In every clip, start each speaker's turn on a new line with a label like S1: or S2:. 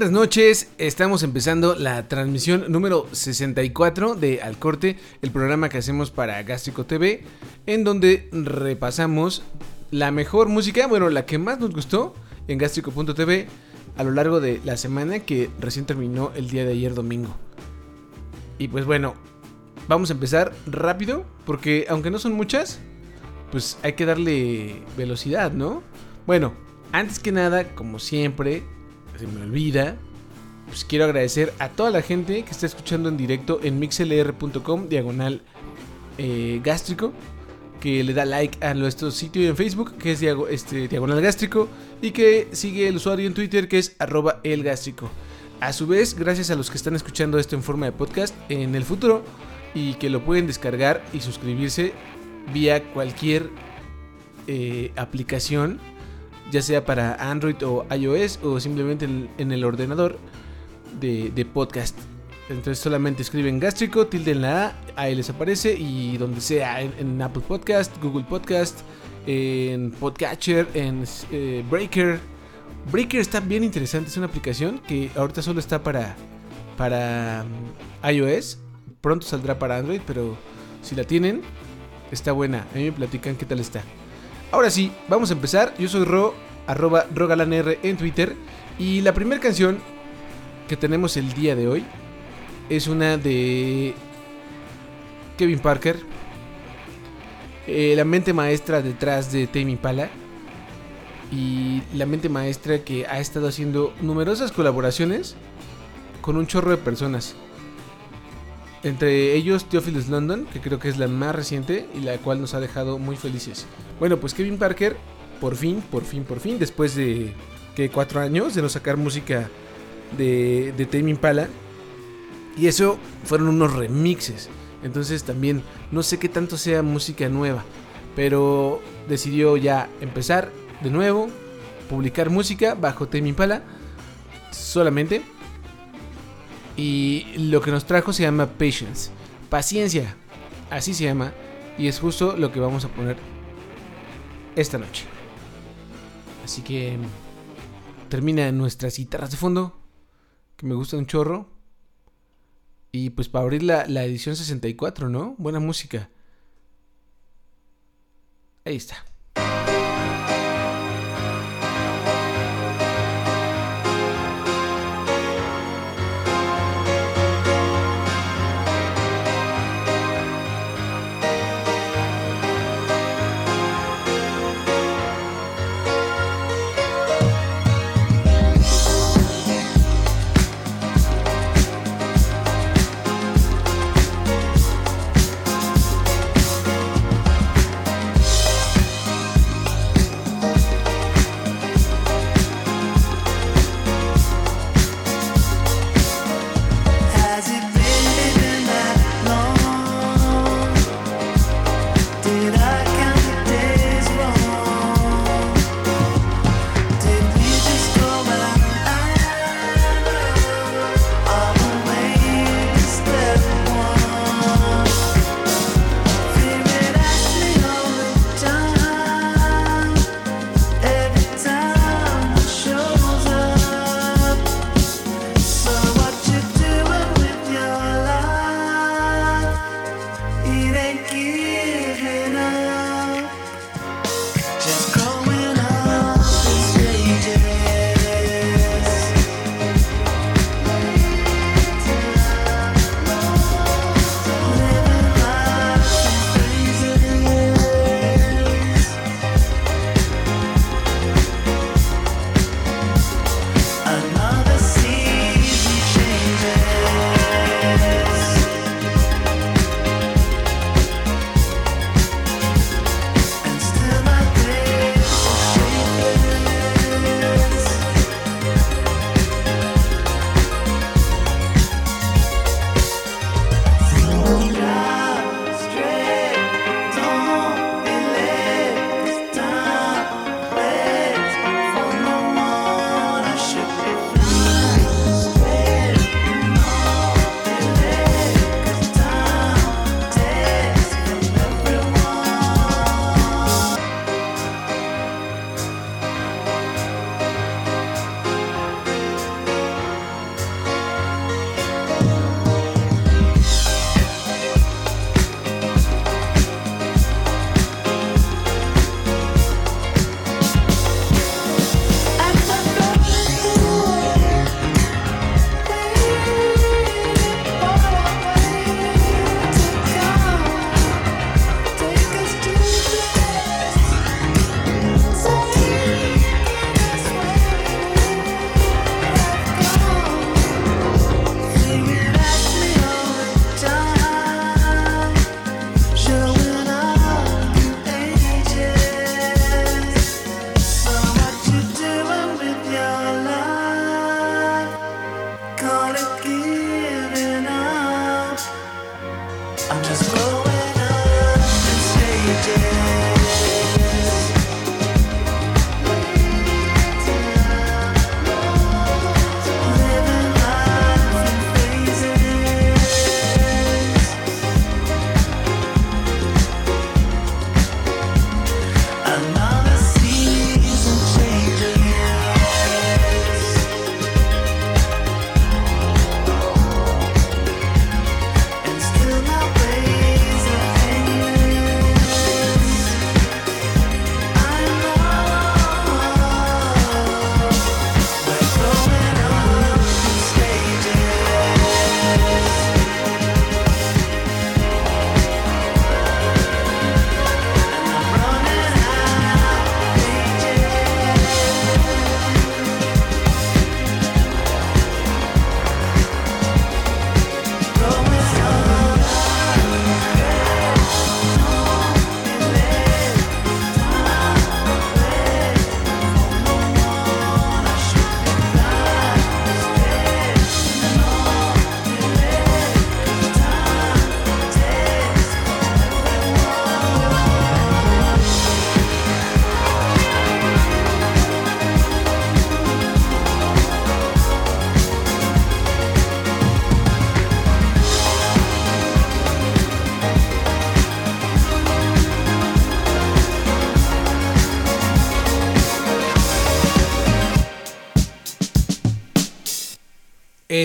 S1: Buenas noches, estamos empezando la transmisión número 64 de Al Corte, el programa que hacemos para Gástrico TV, en donde repasamos la mejor música, bueno, la que más nos gustó en gástrico.tv a lo largo de la semana que recién terminó el día de ayer domingo. Y pues bueno, vamos a empezar rápido, porque aunque no son muchas, pues hay que darle velocidad, ¿no? Bueno, antes que nada, como siempre, se me olvida, pues quiero agradecer a toda la gente que está escuchando en directo en mixlr.com diagonal eh, gástrico, que le da like a nuestro sitio en Facebook, que es este, diagonal gástrico, y que sigue el usuario en Twitter, que es arroba el gástrico. A su vez, gracias a los que están escuchando esto en forma de podcast en el futuro y que lo pueden descargar y suscribirse vía cualquier eh, aplicación ya sea para Android o iOS o simplemente en, el ordenador de, podcast. Entonces solamente escriben gástrico, tilden la A, ahí les aparece y donde sea, en, Apple Podcast, Google Podcast, en Podcatcher, en eh, Breaker. Breaker está bien interesante, es una aplicación que ahorita solo está para, para mm, iOS, pronto saldrá para Android, pero si la tienen, está buena. A mí me platican qué tal está. Ahora sí, vamos a empezar. Yo soy Ro, arroba rogalanr en Twitter. Y la primera canción que tenemos el día de hoy es una de Kevin Parker, eh, la mente maestra detrás de Tame Impala y la mente maestra que ha estado haciendo numerosas colaboraciones con un chorro de personas. Entre ellos Theophilus London, que creo que es la más reciente y la cual nos ha dejado muy felices. Bueno, pues Kevin Parker, por fin, por fin, por fin, después de que cuatro años de no sacar música de, de Tame Impala. Y eso fueron unos remixes. Entonces también no sé qué tanto sea música nueva. Pero decidió ya empezar de nuevo, publicar música bajo Tame Impala solamente y lo que nos trajo se llama Patience. Paciencia. Así se llama. Y es justo lo que vamos a poner esta noche. Así que termina nuestras guitarras de fondo. Que me gusta un chorro. Y pues para abrir la, la edición 64, ¿no? Buena música. Ahí está.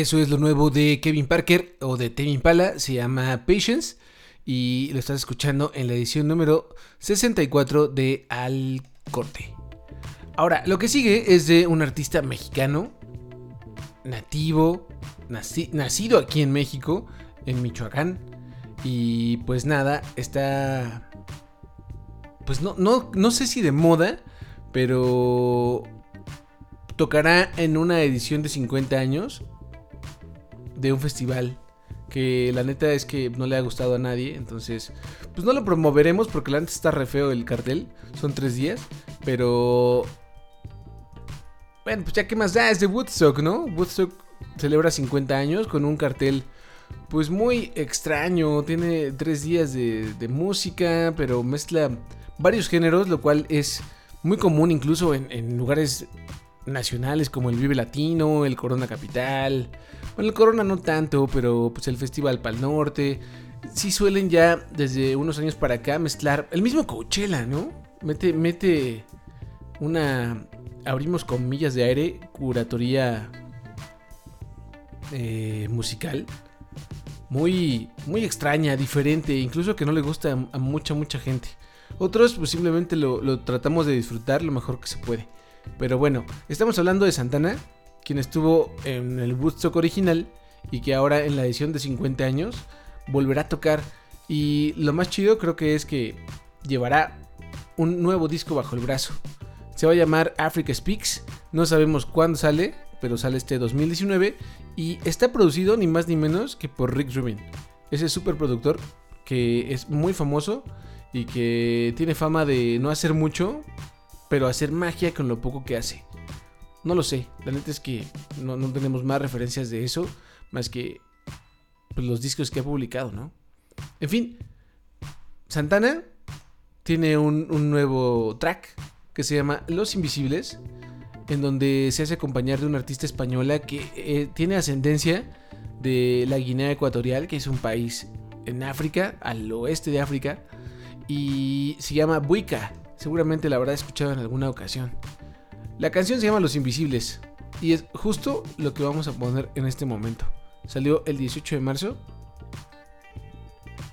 S1: Eso es lo nuevo de Kevin Parker o de Tame Impala, se llama Patience y lo estás escuchando en la edición número 64 de Al Corte. Ahora, lo que sigue es de un artista mexicano, nativo, nacido aquí en México, en Michoacán. Y pues nada, está... Pues no, no, no sé si de moda, pero tocará en una edición de 50 años de un festival que la neta es que no le ha gustado a nadie, entonces pues no lo promoveremos porque la neta está re feo el cartel, son tres días, pero bueno, pues ya que más da, es de Woodstock, ¿no? Woodstock celebra 50 años con un cartel pues muy extraño, tiene tres días de, música, pero mezcla varios géneros, lo cual es muy común incluso en, en lugares nacionales como el Vive Latino, el Corona Capital, bueno, el Corona no tanto, pero pues el Festival Pal Norte. Sí suelen ya desde unos años para acá mezclar el mismo Coachella, ¿no? Mete, mete una, abrimos comillas de aire, curatoría eh, musical. Muy, muy extraña, diferente, incluso que no le gusta a, mucha, mucha gente. Otros pues simplemente lo, lo tratamos de disfrutar lo mejor que se puede. Pero bueno, estamos hablando de Santana, quien estuvo en el Woodstock original y que ahora en la edición de 50 años volverá a tocar. Y lo más chido creo que es que llevará un nuevo disco bajo el brazo. Se va a llamar Africa Speaks. No sabemos cuándo sale, pero sale este 2019. Y está producido ni más ni menos que por Rick Rubin. Ese super productor que es muy famoso y que tiene fama de no hacer mucho, pero hacer magia con lo poco que hace. No lo sé. La neta es que no, tenemos más referencias de eso. Más que pues, los discos que ha publicado, ¿no? En fin. Santana tiene un, nuevo track que se llama Los Invisibles. En donde se hace acompañar de una artista española que eh, tiene ascendencia de la Guinea Ecuatorial, que es un país en África, al oeste de África. Y se llama Buica. Seguramente la habrá escuchado en alguna ocasión. La canción se llama Los Invisibles y es justo lo que vamos a poner en este momento. Salió el 18 de marzo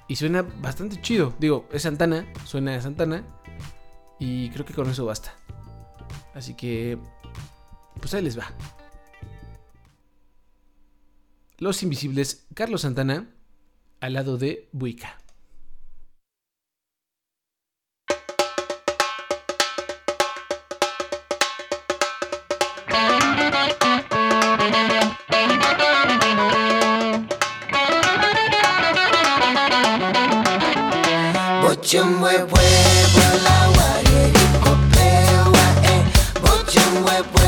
S1: y suena bastante chido. Digo, es Santana, suena a Santana y creo que con eso basta. Así que, pues ahí les va. Los Invisibles, Carlos Santana, al lado de Buica. Pociągłe pływa, lała, rieliko wa e, pociągłe pływa.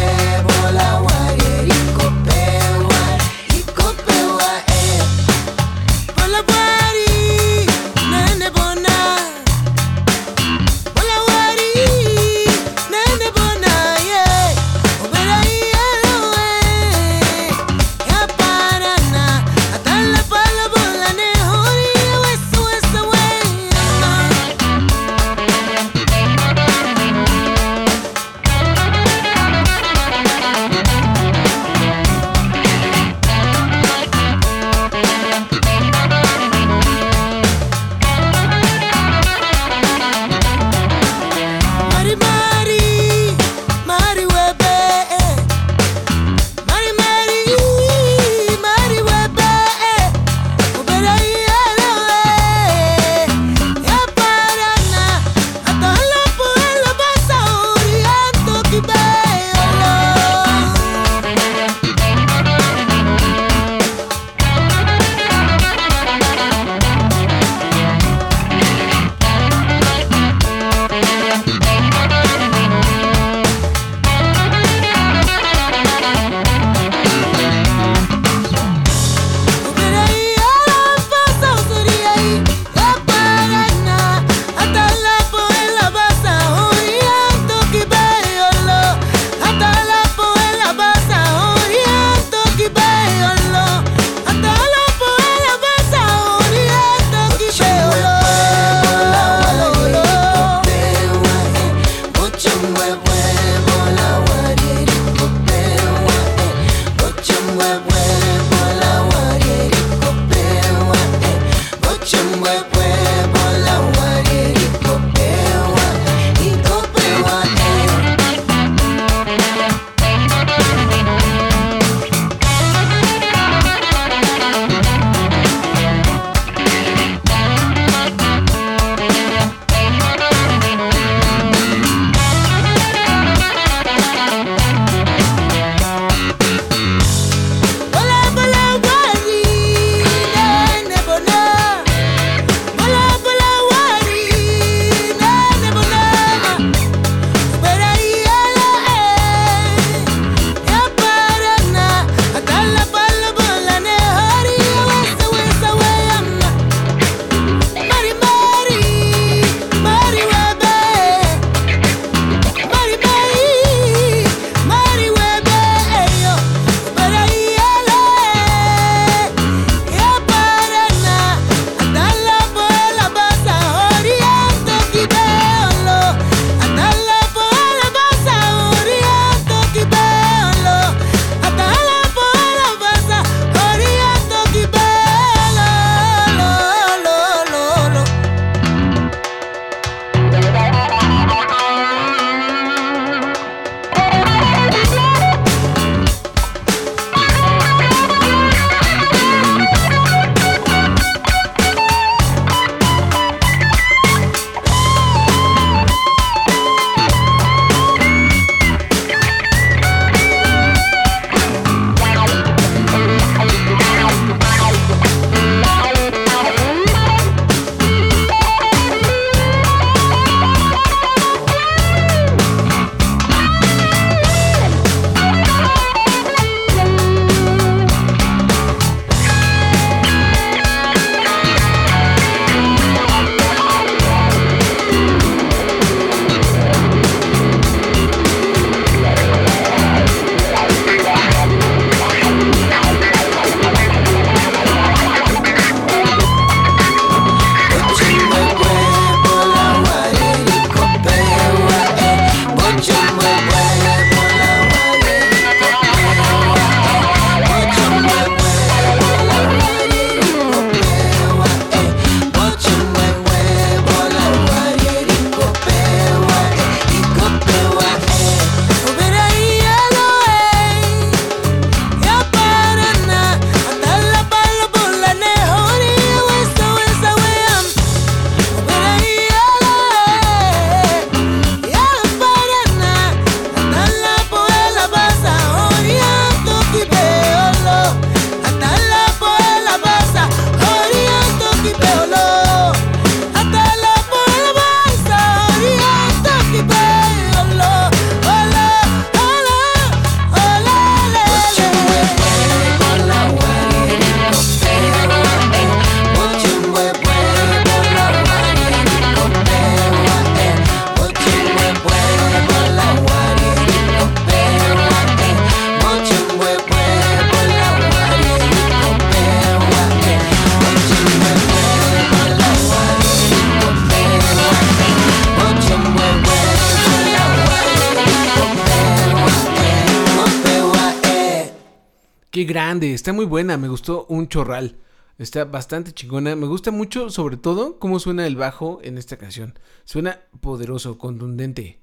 S1: Está muy buena, me gustó un chorral. Está bastante chingona. Me gusta mucho, sobre todo, cómo suena el bajo en esta canción. Suena poderoso, contundente,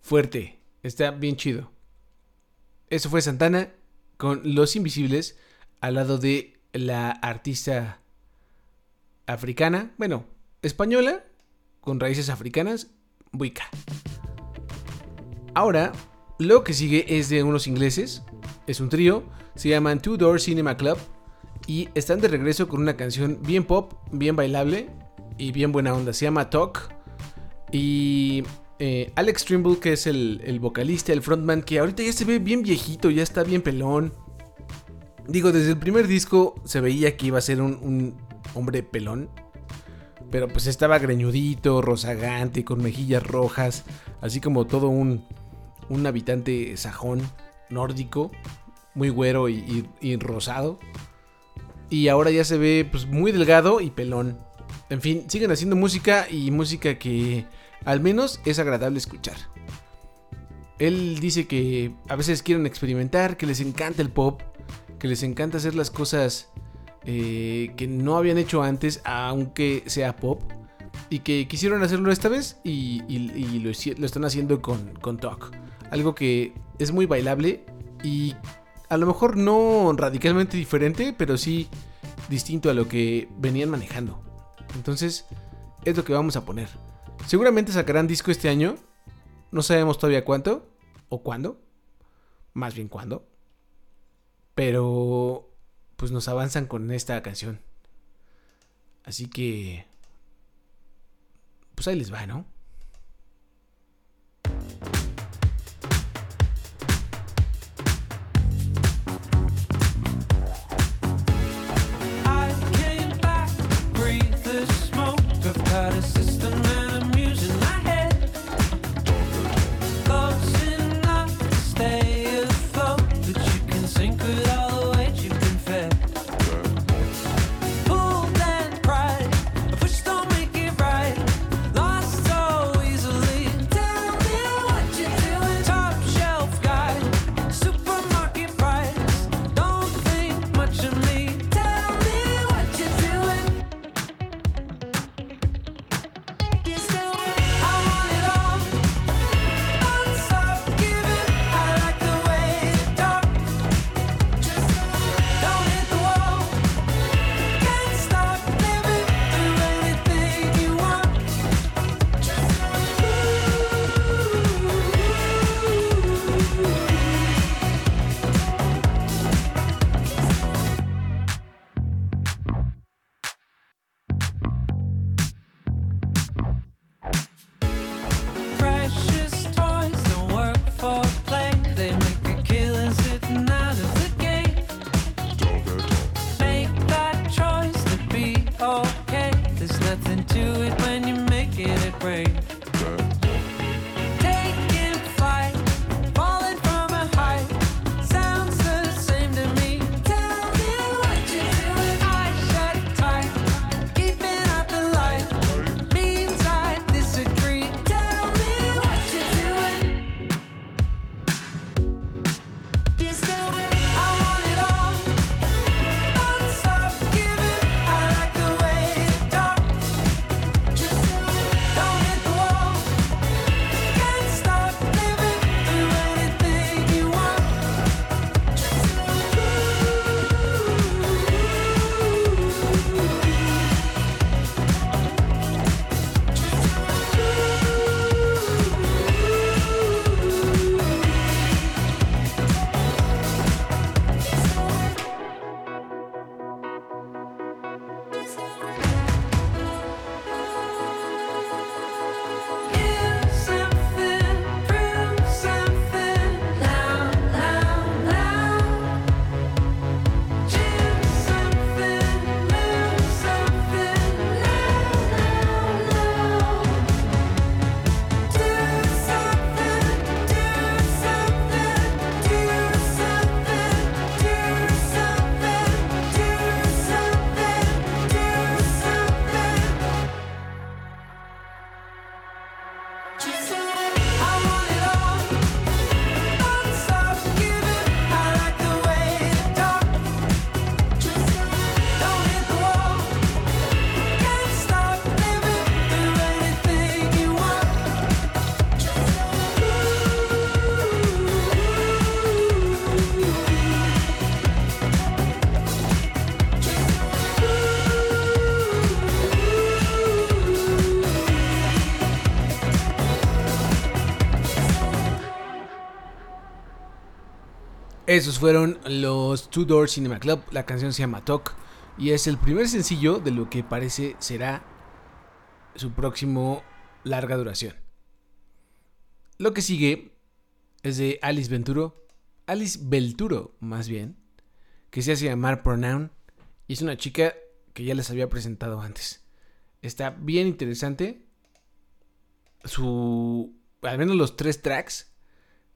S1: fuerte. Está bien chido. Eso fue Santana con Los Invisibles al lado de la artista africana, bueno, española, con raíces africanas, Buika. Ahora, lo que sigue es de unos ingleses, es un trío, se llaman Two Door Cinema Club y están de regreso con una canción bien pop, bien bailable y bien buena onda. Se llama Talk. Y eh, Alex Trimble, que es el, vocalista, el frontman, que ahorita ya se ve bien viejito, ya está bien pelón. Digo, desde el primer disco se veía que iba a ser un, hombre pelón. Pero pues estaba greñudito, rozagante, con mejillas rojas, así como todo un, un habitante sajón nórdico, muy güero y, rosado. Y ahora ya se ve pues muy delgado y pelón. En fin, siguen haciendo música y música que al menos es agradable escuchar. Él dice que a veces quieren experimentar, que les encanta el pop, que les encanta hacer las cosas eh, que no habían hecho antes, aunque sea pop, y que quisieron hacerlo esta vez y, lo, están haciendo con, con Talk. Algo que es muy bailable y a lo mejor no radicalmente diferente, pero sí distinto a lo que venían manejando. Entonces, es lo que vamos a poner. Seguramente sacarán disco este año. No sabemos todavía cuánto o cuándo. Más bien cuándo. Pero, pues nos avanzan con esta canción. Así que, pues ahí les va, ¿no? Esos fueron los Two Door Cinema Club. La canción se llama Talk y es el primer sencillo de lo que parece será su próximo larga duración. Lo que sigue es de Alice Venturo, Alice Belturo más bien, que se hace llamar Pronoun y es una chica que ya les había presentado antes. Está bien interesante. Su. Al menos los tres tracks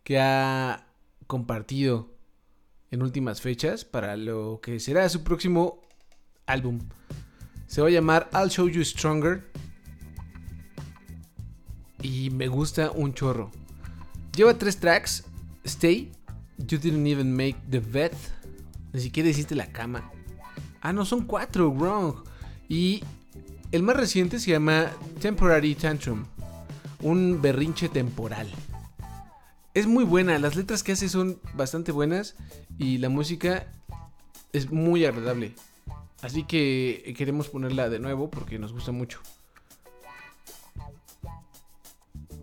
S1: que ha compartido en últimas fechas para lo que será su próximo álbum. Se va a llamar I'll Show You Stronger. Y me gusta un chorro. Lleva tres tracks. Stay. You didn't even make the bed. Ni siquiera hiciste la cama. Ah, no, son cuatro. Wrong. Y el más reciente se llama Temporary Tantrum. Un berrinche temporal. Es muy buena. Las letras que hace son bastante buenas. Y la música es muy agradable. Así que queremos ponerla de nuevo porque nos gusta mucho.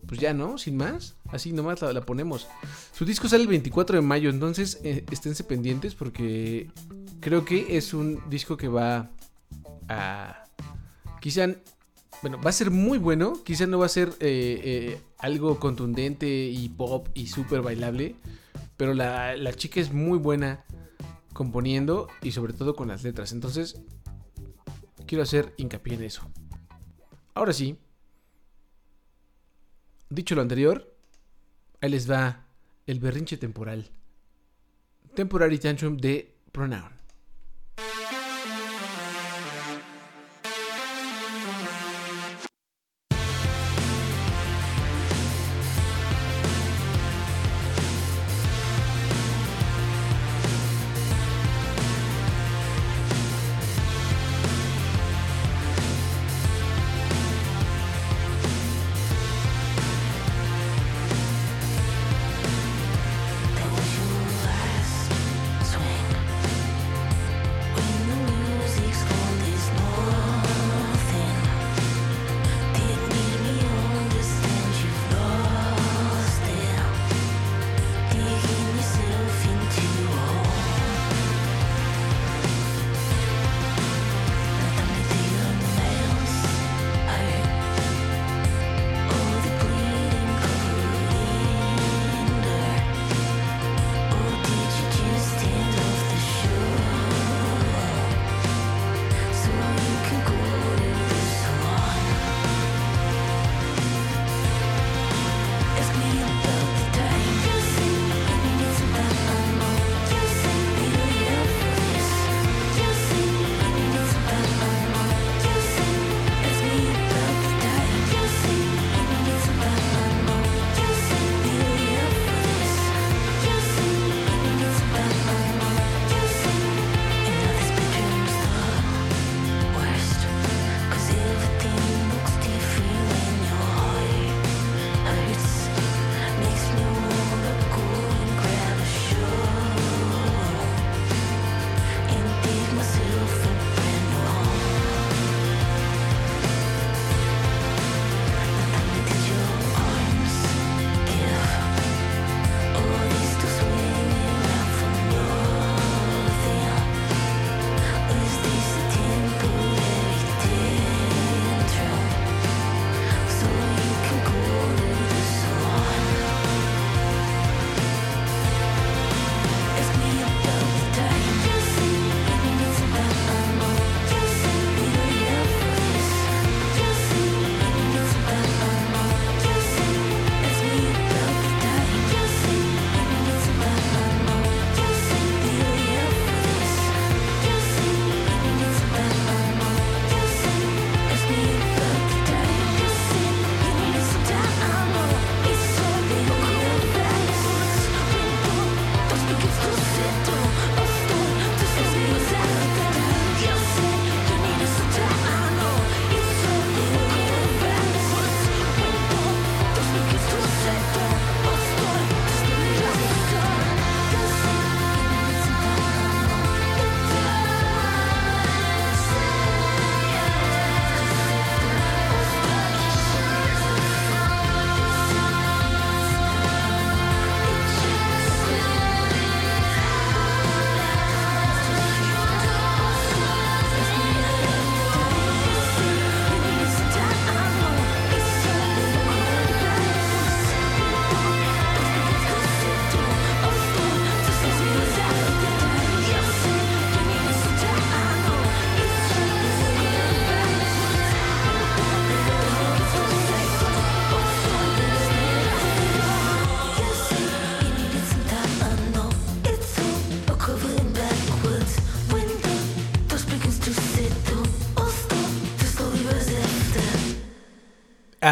S1: Pues ya, ¿no? Sin más. Así nomás la, ponemos. Su disco sale el 24 de mayo, entonces eh, esténse pendientes porque creo que es un disco que va a... Quizá... Bueno, va a ser muy bueno. Quizá no va a ser eh, eh, algo contundente y pop y súper bailable. Pero la, la chica es muy buena componiendo y sobre todo con las letras. Entonces, quiero hacer hincapié en eso. Ahora sí, dicho lo anterior, ahí les va el berrinche temporal. Temporary Tantrum de Pronoun.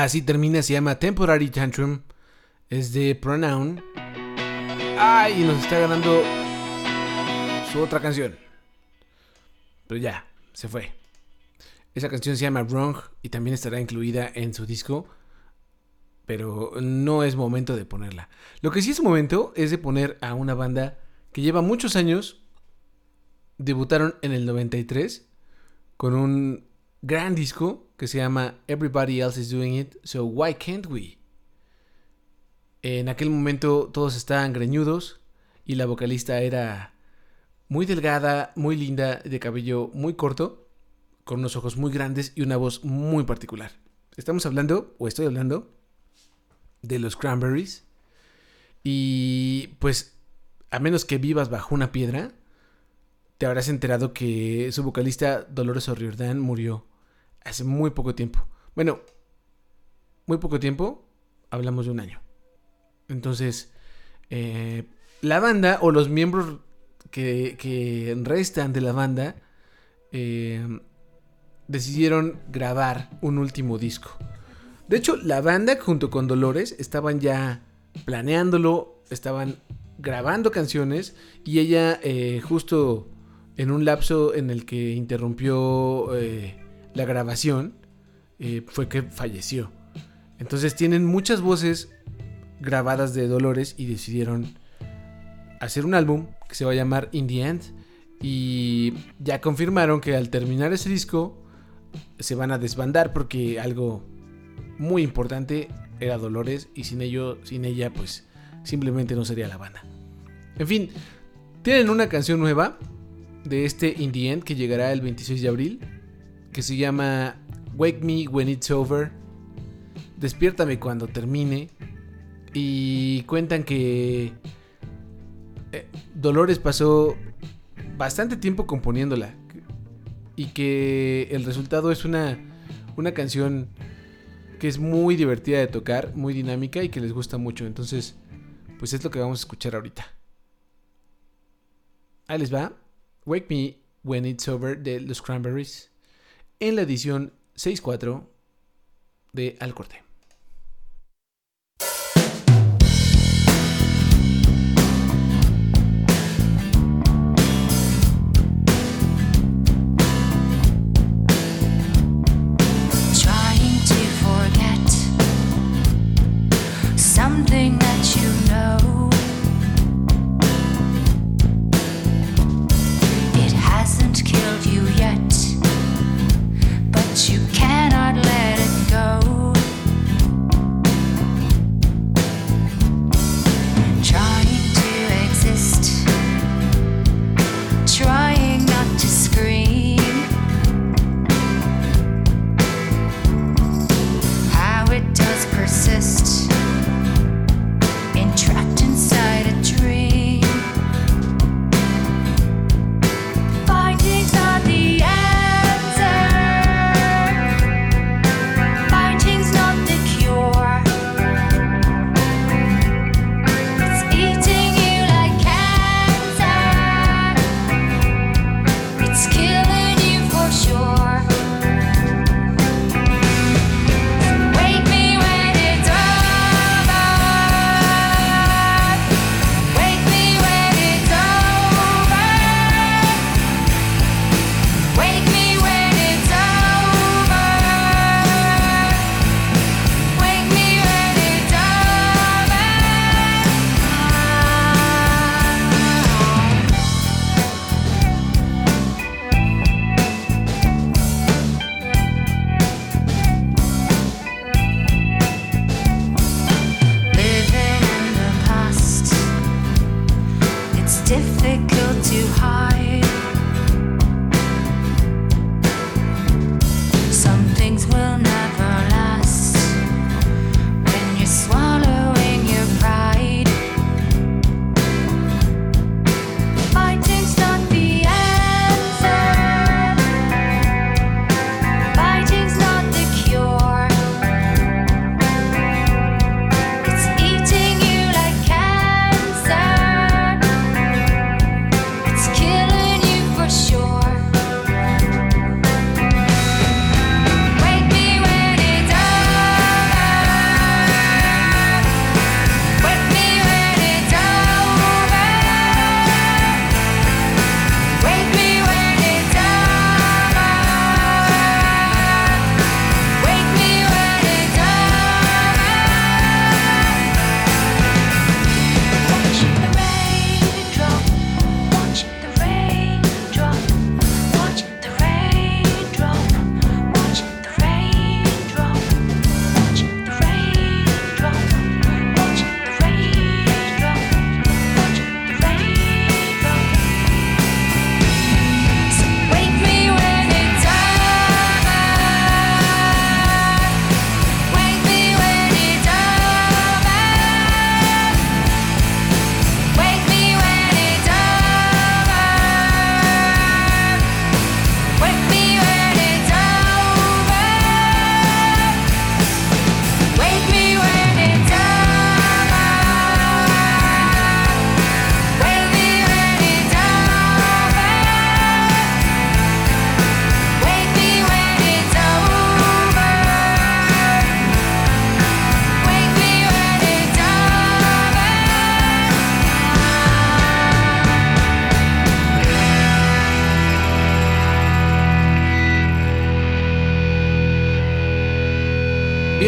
S1: Así termina, se llama Temporary Tantrum. Es de Pronoun. Ay, nos está ganando su otra canción. Pero ya, se fue. Esa canción se llama Wrong y también estará incluida en su disco. Pero no es momento de ponerla. Lo que sí es momento es de poner a una banda que lleva muchos años. Debutaron en el 93 con un gran disco que se llama Everybody Else is Doing It, so why can't we? En aquel momento todos estaban greñudos y la vocalista era muy delgada, muy linda, de cabello muy corto, con unos ojos muy grandes y una voz muy particular. Estamos hablando, o estoy hablando, de los Cranberries. Y pues, a menos que vivas bajo una piedra, te habrás enterado que su vocalista Dolores O'Riordan murió hace muy poco tiempo. Bueno, muy poco tiempo, hablamos de un año. Entonces, eh, la banda o los miembros que, restan de la banda eh, decidieron grabar un último disco. De hecho, la banda junto con Dolores estaban ya planeándolo, estaban grabando canciones y ella eh, justo en un lapso en el que interrumpió la grabación eh, fue que falleció. Entonces tienen muchas voces grabadas de Dolores y decidieron hacer un álbum que se va a llamar In the End. Y ya confirmaron que al terminar ese disco se van a desbandar porque algo muy importante era Dolores y sin ello, sin ella, pues simplemente no sería la banda. En fin, tienen una canción nueva de este In the End que llegará el 26 de abril que se llama Wake Me When It's Over. Despiértame cuando termine. Y cuentan que eh, Dolores pasó bastante tiempo componiéndola. Y que el resultado es una, una canción que es muy divertida de tocar, muy dinámica y que les gusta mucho. Entonces, pues es lo que vamos a escuchar ahorita. Ahí les va. Wake Me When It's Over de los Cranberries en la edición 6.4 de Al Corte.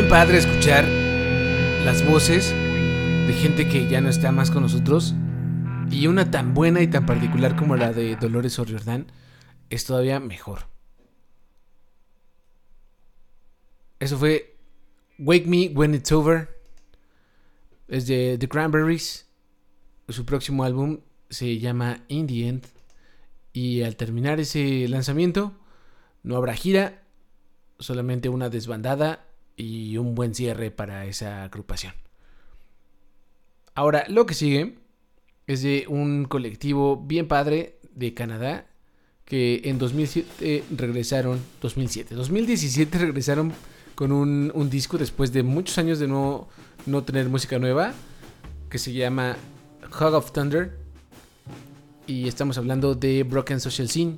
S1: Padre escuchar las voces de gente que ya no está más con nosotros. Y una tan buena y tan particular como la de Dolores O'Riordan es todavía mejor. Eso fue Wake Me When It's Over. Es de The Cranberries. Su próximo álbum se llama In the End. Y al terminar ese lanzamiento, no habrá gira, solamente una desbandada y un buen cierre para esa agrupación. Ahora, lo que sigue es de un colectivo bien padre de Canadá que en 2007 regresaron, 2007, 2017 regresaron con un, un, disco después de muchos años de no, no tener música nueva que se llama Hug of Thunder y estamos hablando de Broken Social Scene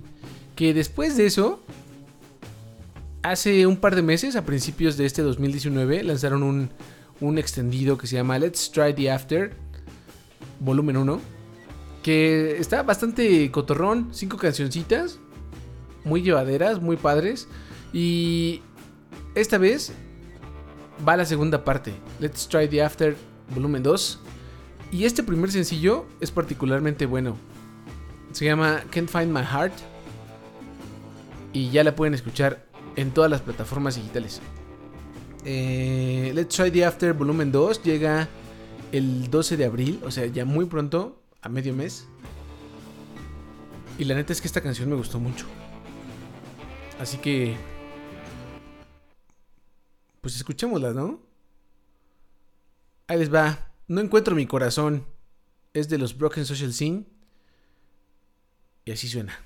S1: que después de eso hace un par de meses, a principios de este 2019, lanzaron un, un extendido que se llama Let's Try the After, volumen 1, que está bastante cotorrón, cinco cancioncitas, muy llevaderas, muy padres, y esta vez va la segunda parte, Let's Try the After, volumen 2, y este primer sencillo es particularmente bueno. Se llama Can't Find My Heart. Y ya la pueden escuchar en todas las plataformas digitales. Eh, Let's Try the After Volumen 2 llega el 12 de abril, o sea, ya muy pronto, a medio mes. Y la neta es que esta canción me gustó mucho. Así que... Pues escuchémosla, ¿no? Ahí les va. No encuentro mi corazón. Es de los Broken Social Scene. Y así suena.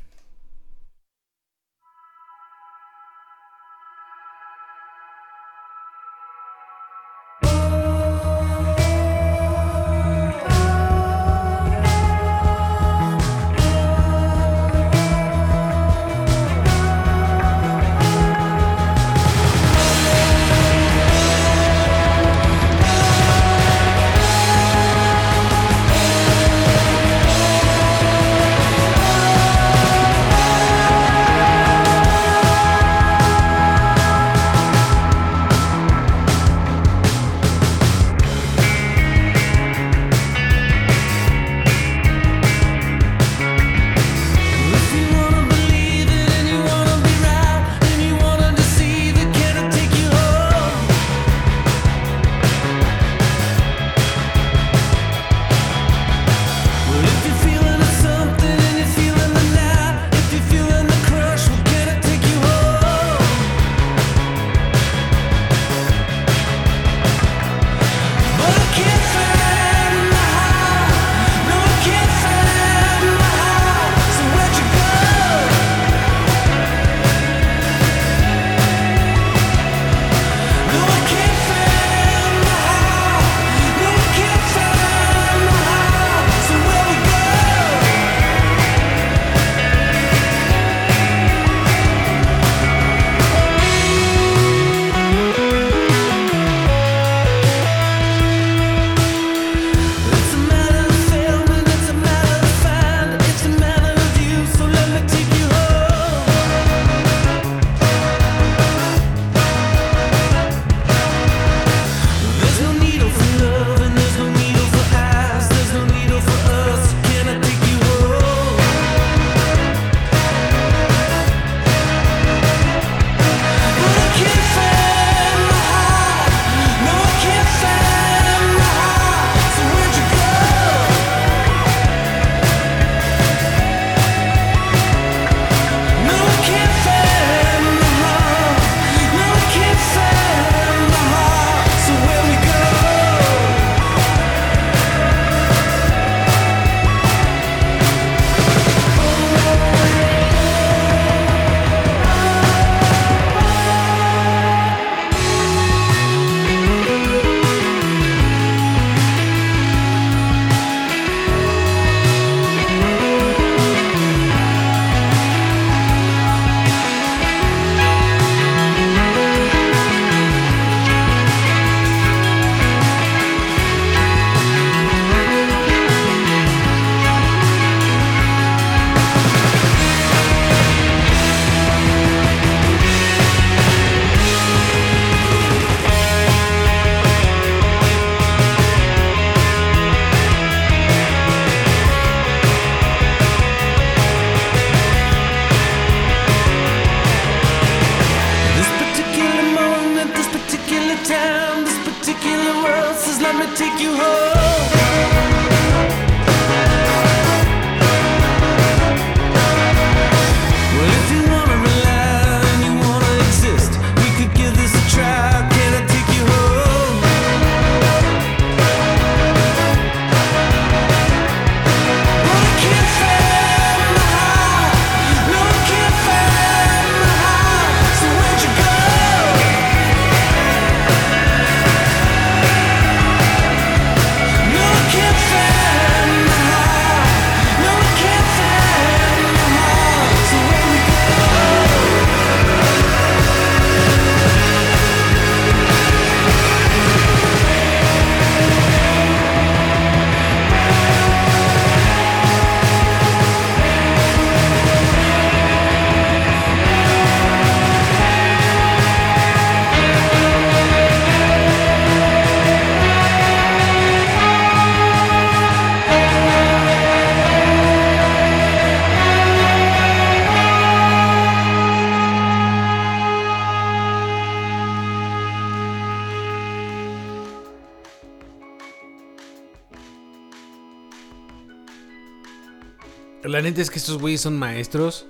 S1: Es que estos güeyes son maestros.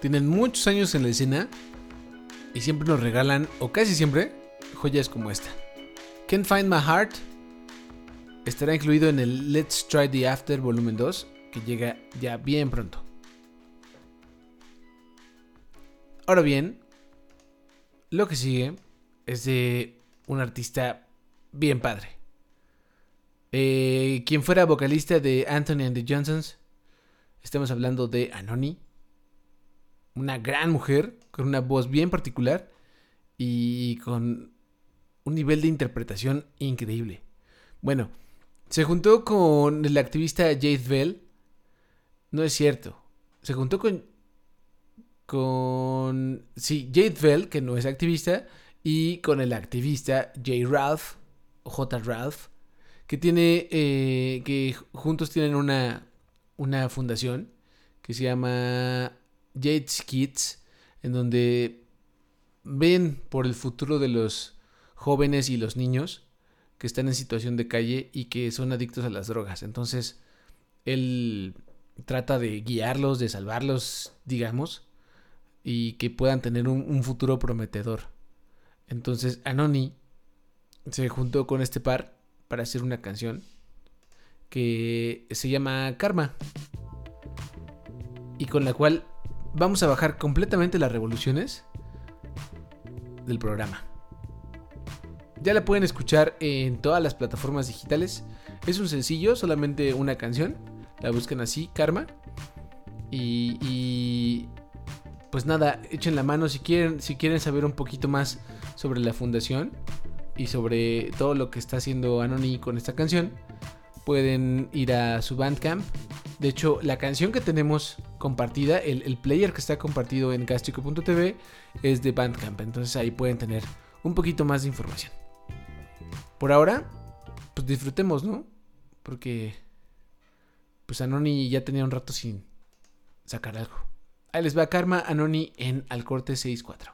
S1: Tienen muchos años en la escena. Y siempre nos regalan, o casi siempre, joyas como esta. Can't Find My Heart estará incluido en el Let's Try the After Volumen 2, que llega ya bien pronto. Ahora bien, lo que sigue es de un artista bien padre. Eh, quien fuera vocalista de Anthony and the Johnsons, estamos hablando de Anoni, una gran mujer con una voz bien particular y con un nivel de interpretación increíble. Bueno, se juntó con el activista Jade Bell. No es cierto. Se juntó con. Con. Sí, Jade Bell, que no es activista. Y con el activista J. Ralph. J. Ralph. Que tiene. eh, que juntos tienen una. Una fundación. Que se llama Jade's Kids. En donde ven por el futuro de los jóvenes y los niños que están en situación de calle y que son adictos a las drogas. Entonces, él trata de guiarlos, de salvarlos, digamos, y que puedan tener un, un futuro prometedor. Entonces, Anoni se juntó con este par para hacer una canción que se llama Karma y con la cual vamos a bajar completamente las revoluciones del programa. Ya la pueden escuchar en todas las plataformas digitales. Es un sencillo, solamente una canción. La buscan así, Karma. Y, pues nada, echen la mano si quieren, si quieren saber un poquito más sobre la fundación y sobre todo lo que está haciendo Anoni con esta canción. Pueden ir a su Bandcamp. De hecho, la canción que tenemos compartida, el, player que está compartido en gastrico.tv es de Bandcamp. Entonces ahí pueden tener un poquito más de información. Por ahora, pues disfrutemos, ¿no? Porque pues Anoni ya tenía un rato sin sacar algo. Ahí les va Karma Anoni en Al Corte 6-4.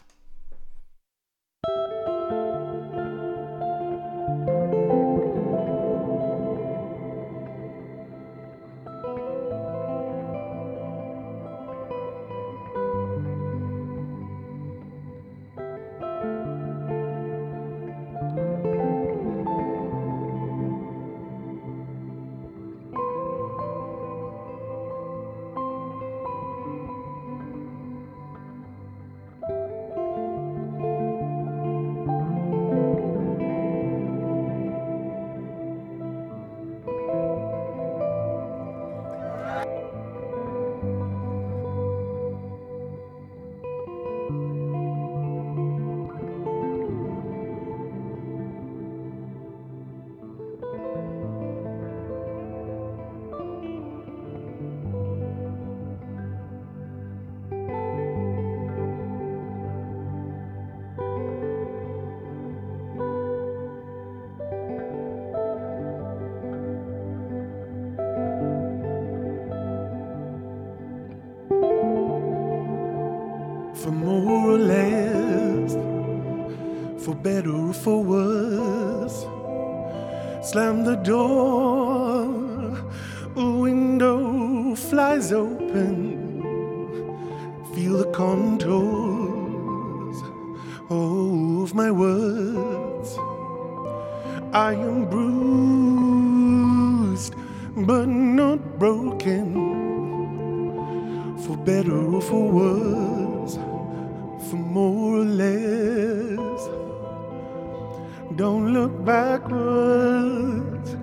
S2: Don't look backwards,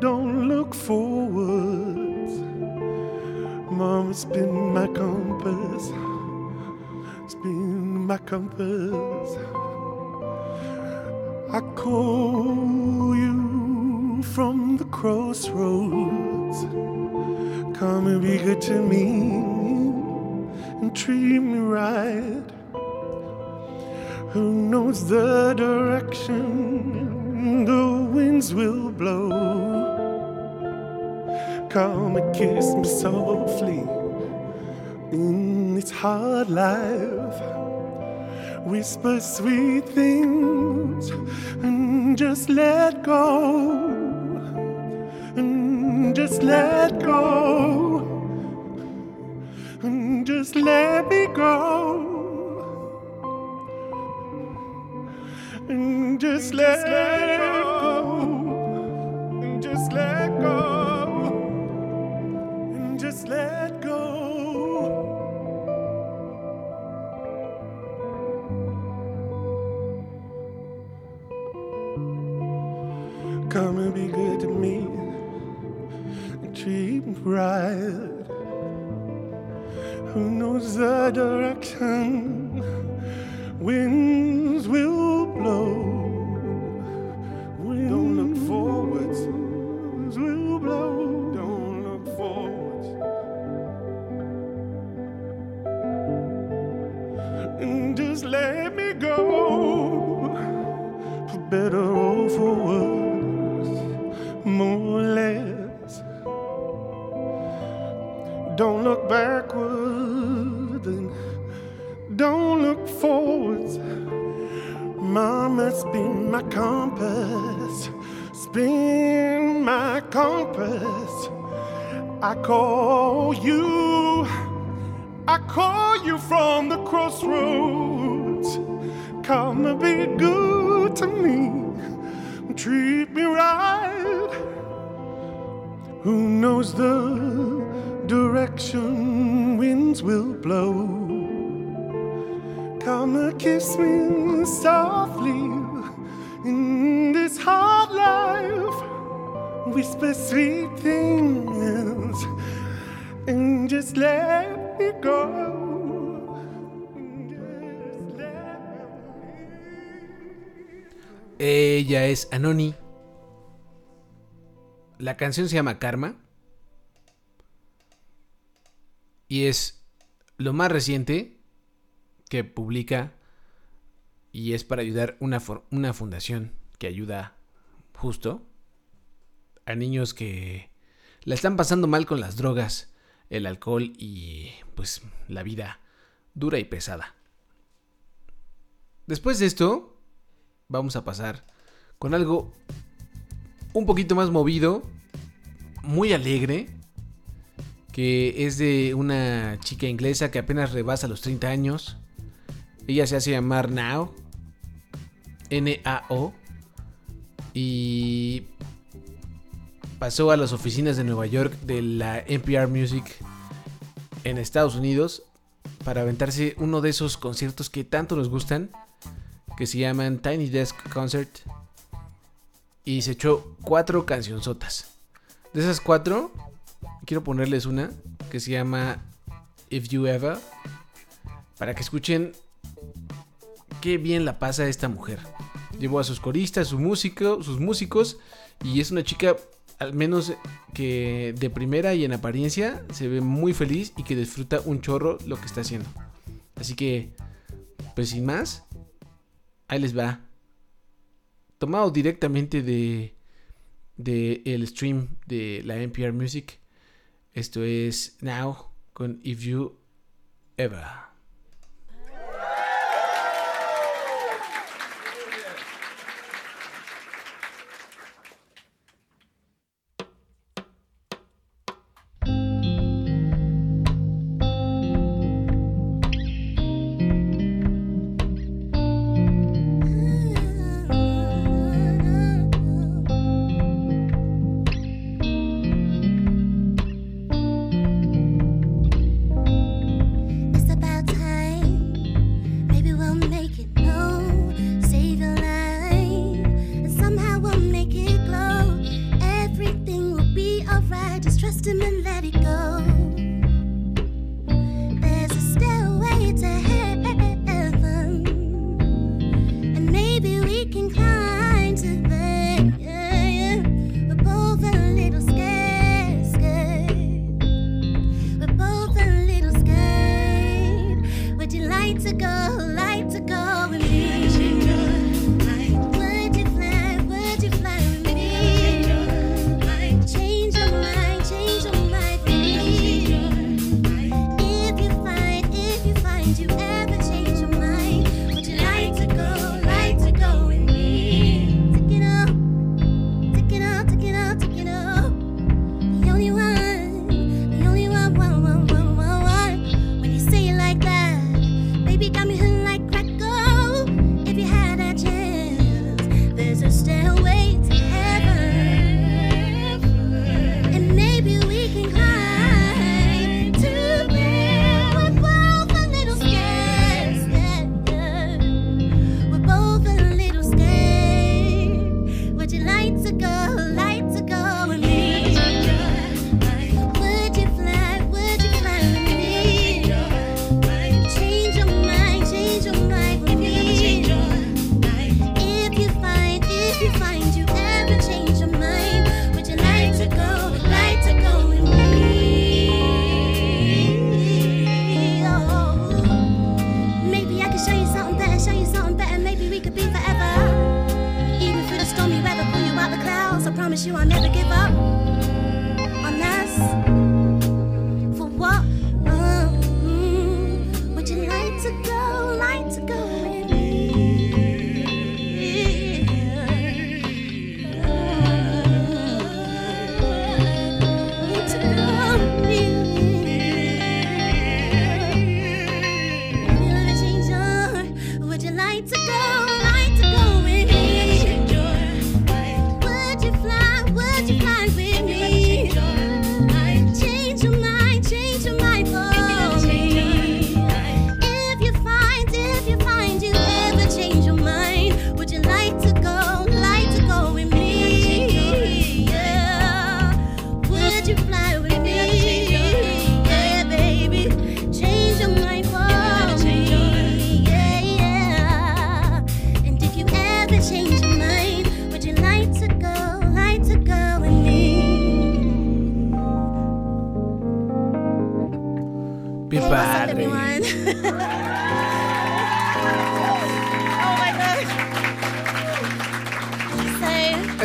S2: don't look forwards. Mama's been my compass, it's been my compass. I call you from the crossroads. Come and be good to me and treat me right. Who knows the direction the winds will blow? Come and kiss me softly in this hard life. Whisper sweet things and just let go. And just let go. And just let me go. And just let go. And just let go. And just let go. Come and be good to me and treat me right. Who knows the direction winds backwards and don't look forwards. Mama, spin my compass, spin my compass. I call you, I call you from the crossroads. Come and be good to me, treat me right. Who knows the direction winds will blow? Come and kiss me softly in this hard life. Whisper sweet things and just let me go.
S1: Ella es Anoni. La canción se llama Karma. Y es lo más reciente que publica. Y es para ayudar una, una fundación que ayuda justo a niños que la están pasando mal con las drogas, el alcohol y pues la vida dura y pesada. Después de esto, vamos a pasar con algo un poquito más movido, muy alegre, que es de una chica inglesa que apenas rebasa los 30 años. Ella se hace llamar Now, N-A-O, y pasó a las oficinas de Nueva York de la NPR Music en Estados Unidos para aventarse uno de esos conciertos que tanto nos gustan, que se llaman Tiny Desk Concert. Y se echó cuatro cancionzotas. De esas cuatro, quiero ponerles una que se llama If You Ever. Para que escuchen qué bien la pasa esta mujer. Llevó a sus coristas, su músico, sus músicos. Y es una chica, al menos que de primera y en apariencia, se ve muy feliz y que disfruta un chorro lo que está haciendo. Así que, pues sin más, ahí les va. Tomado directamente de, de el stream de la NPR Music. Esto es Now con If You Ever.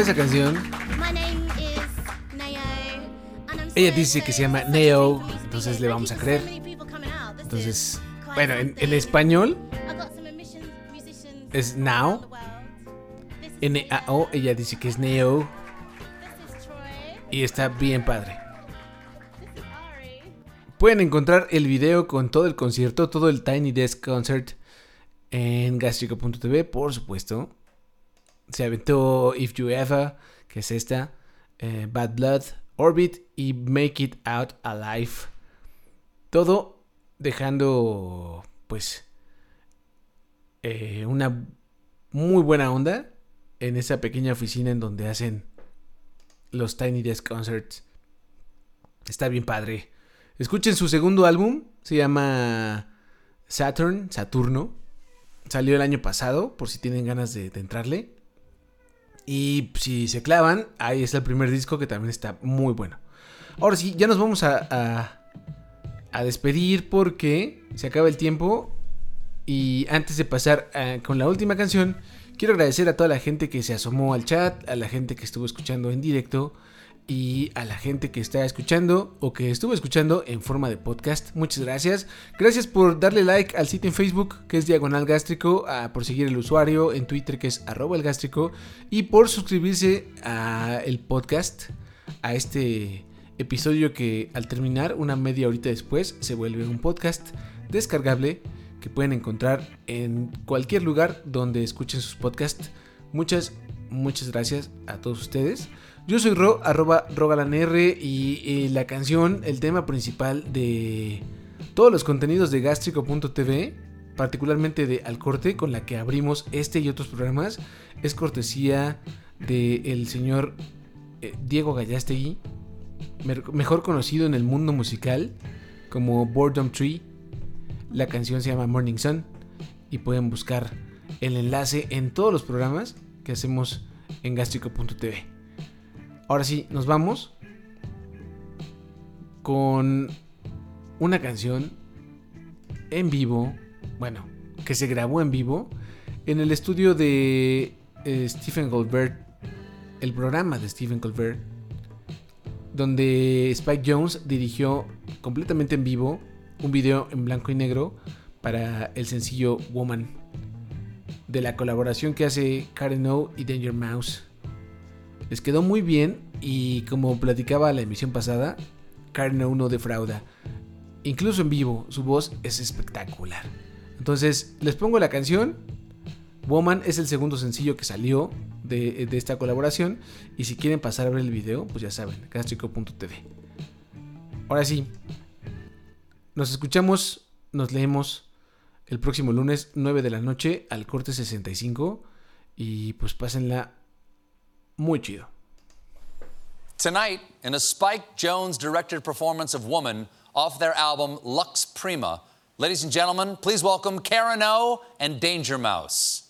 S1: Esa canción, ella dice que se llama Neo, entonces le vamos a creer. Entonces, bueno, en, español es Now. N-A-O, ella dice que es Neo y está bien padre. Pueden encontrar el video con todo el concierto, todo el Tiny Desk Concert en gastrico.tv, por supuesto. Se aventó If You Ever, que es esta, eh, Bad Blood, Orbit y Make It Out Alive. Todo dejando, pues, eh, una muy buena onda en esa pequeña oficina en donde hacen los Tiny Desk Concerts. Está bien padre. Escuchen su segundo álbum, se llama Saturn, Saturno. Salió el año pasado, por si tienen ganas de, de entrarle. Y si se clavan, ahí está el primer disco que también está muy bueno. Ahora sí, ya nos vamos a, a, despedir porque se acaba el tiempo. Y antes de pasar eh, con la última canción, quiero agradecer a toda la gente que se asomó al chat, a la gente que estuvo escuchando en directo y a la gente que está escuchando o que estuvo escuchando en forma de podcast. Muchas gracias. Gracias por darle like al sitio en Facebook que es Diagonal Gástrico, a- por seguir el usuario en Twitter que es arroba el gástrico y por suscribirse a el podcast, a este episodio que al terminar una media horita después se vuelve un podcast descargable que pueden encontrar en cualquier lugar donde escuchen sus podcasts. Muchas, muchas gracias a todos ustedes. Yo soy Ro, arroba rogalanr y, eh, la canción, el tema principal de todos los contenidos de gastrico.tv, particularmente de Al Corte, con la que abrimos este y otros programas, es cortesía del señor eh, Diego Gallastegui, mejor conocido en el mundo musical como Boredom Tree. La canción se llama Morning Sun y pueden buscar el enlace en todos los programas que hacemos en gastrico.tv. Ahora sí, nos vamos con una canción en vivo bueno, que se grabó en vivo en el estudio de eh, Stephen Goldberg, el programa de Stephen Goldberg, donde Spike Jones dirigió completamente en vivo un video en blanco y negro para el sencillo Woman, de la colaboración que hace Karen O y Danger Mouse. Les quedó muy bien y como platicaba la emisión pasada, Karen O no defrauda. Incluso en vivo, su voz es espectacular. Entonces, les pongo la canción. Woman es el segundo sencillo que salió de, de esta colaboración. Y si quieren pasar a ver el video, pues ya saben, gastrico.tv. Ahora sí, nos escuchamos, nos leemos el próximo lunes 9 de la noche al corte 65. Y pues pásenla muy chido.
S3: Tonight, in a Spike Jones directed performance of Woman off their album Lux Prima, ladies and gentlemen, please welcome Karen O and Danger Mouse.